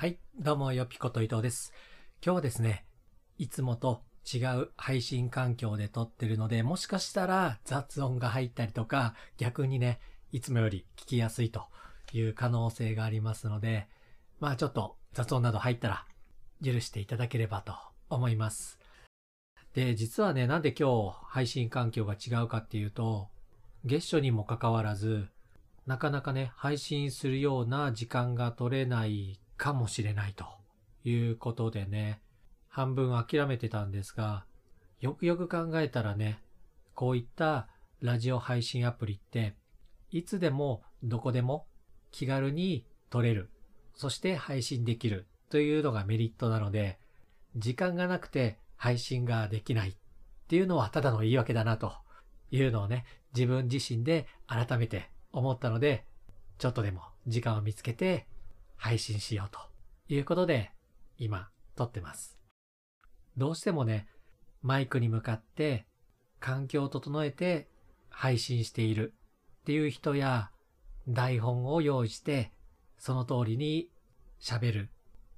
はい、どうもよぴこと伊藤です。今日はですね、いつもと違う配信環境で撮ってるので、もしかしたら雑音が入ったりとか、逆にね、いつもより聞きやすいという可能性がありますので、まあちょっと雑音など入ったら許していただければと思います。で、実はね、なんで今日配信環境が違うかっていうと、月初にもかかわらず、なかなかね、配信するような時間が取れないかもしれないということでね、半分諦めてたんですが、よくよく考えたらね、こういったラジオ配信アプリって、いつでもどこでも気軽に撮れる、そして配信できるというのがメリットなので、時間がなくて配信ができないっていうのはただの言い訳だなというのをね、自分自身で改めて思ったので、ちょっとでも時間を見つけて配信しようということで今撮ってます。どうしてもね、マイクに向かって環境を整えて配信しているっていう人や台本を用意してその通りに喋る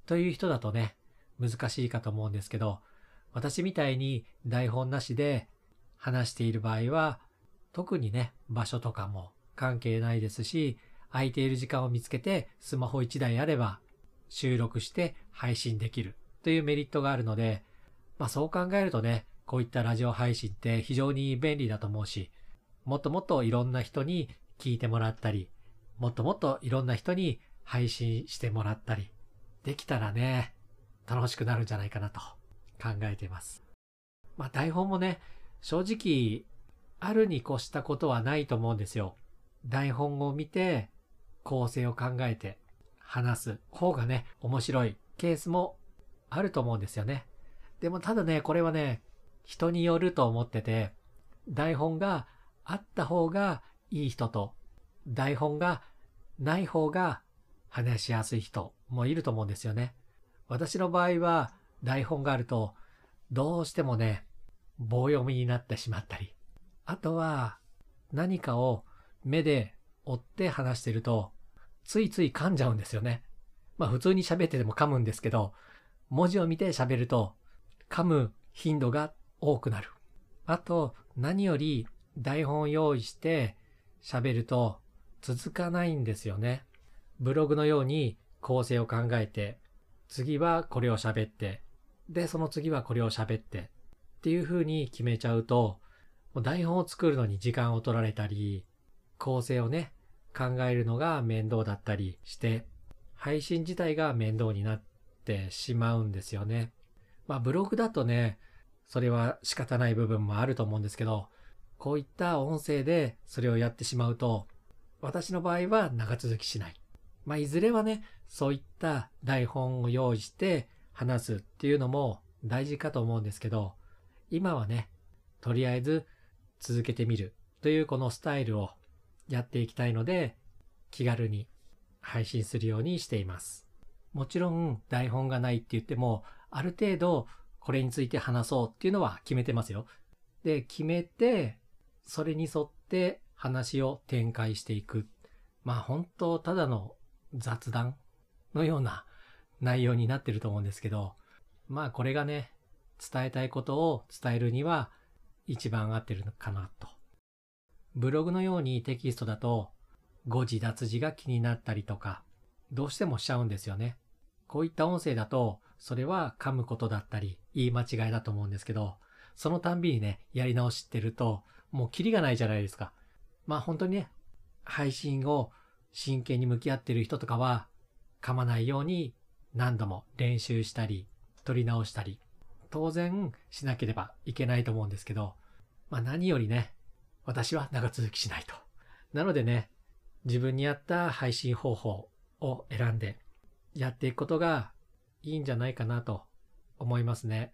という人だとね、難しいかと思うんですけど、私みたいに台本なしで話している場合は、特にね、場所とかも関係ないですし、空いている時間を見つけてスマホ1台あれば収録して配信できるというメリットがあるので、まあそう考えるとね、こういったラジオ配信って非常に便利だと思うし、もっともっといろんな人に聞いてもらったり、もっともっといろんな人に配信してもらったり、できたらね、楽しくなるんじゃないかなと考えています。まあ台本もね、正直、あるに越したことはないと思うんですよ。台本を見て、構成を考えて話す方がね、面白いケースもあると思うんですよね。でもただね、これはね、人によると思ってて、台本があった方がいい人と、台本がない方が話しやすい人もいると思うんですよね。私の場合は台本があると、どうしてもね、棒読みになってしまったり、あとは何かを目で追って話してると、ついつい噛んじゃうんですよね。まあ普通に喋ってても噛むんですけど、文字を見て喋ると、噛む頻度が多くなる。あと、何より台本を用意して喋ると続かないんですよね。ブログのように構成を考えて、次はこれを喋って、で、その次はこれを喋って、っていう風に決めちゃうと、台本を作るのに時間を取られたり、構成をね、考えるのが面倒だったりして、配信自体が面倒になってしまうんですよね。まあブログだとね、それは仕方ない部分もあると思うんですけど、こういった音声でそれをやってしまうと、私の場合は長続きしない。まあいずれはね、そういった台本を用意して話すっていうのも大事かと思うんですけど、今はね、とりあえず続けてみるというこのスタイルをやっていきたいので、気軽に配信するようにしています。もちろん台本がないって言っても、ある程度これについて話そうっていうのは決めてますよ。で、決めて、それに沿って話を展開していく。まあ本当ただの雑談のような内容になってると思うんですけど、まあこれがね、伝えたいことを伝えるには一番合ってるのかなと。ブログのようにテキストだと誤字脱字が気になったりとか、どうしてもしちゃうんですよね。こういった音声だと、それは噛むことだったり、言い間違いだと思うんですけど、そのたんびにね、やり直してると、もうキリがないじゃないですか。まあ本当にね、配信を真剣に向き合ってる人とかは、噛まないように何度も練習したり、取り直したり、当然しなければいけないと思うんですけど、まあ何よりね、私は長続きしないと。なのでね、自分に合った配信方法を選んでやっていくことがいいんじゃないかなと思いますね。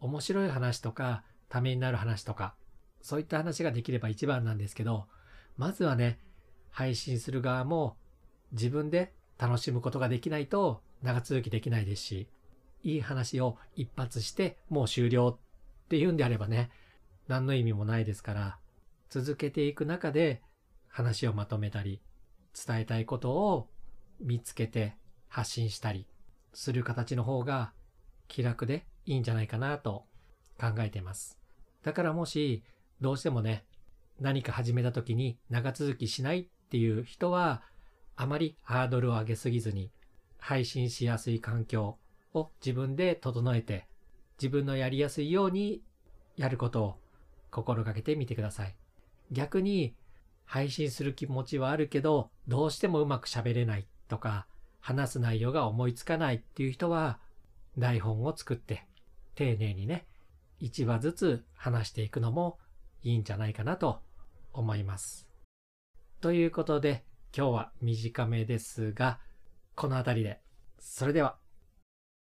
面白い話とか、ためになる話とか、そういった話ができれば一番なんですけど、まずはね、配信する側も自分で楽しむことができないと長続きできないですし、いい話を一発してもう終了っていうんであればね、何の意味もないですから、続けていく中で話をまとめたり、伝えたいことを見つけて発信したりする形の方が気楽でいいんじゃないかなと考えています。だからもしどうしてもね、何か始めた時に長続きしないっていう人は、あまりハードルを上げすぎずに、配信しやすい環境を自分で整えて、自分のやりやすいようにやることを心がけてみてください。逆に、配信する気持ちはあるけど、どうしてもうまく喋れないとか、話す内容が思いつかないっていう人は、台本を作って、丁寧にね、1話ずつ話していくのもいいんじゃないかなと思います。ということで、今日は短めですが、この辺りで。それでは。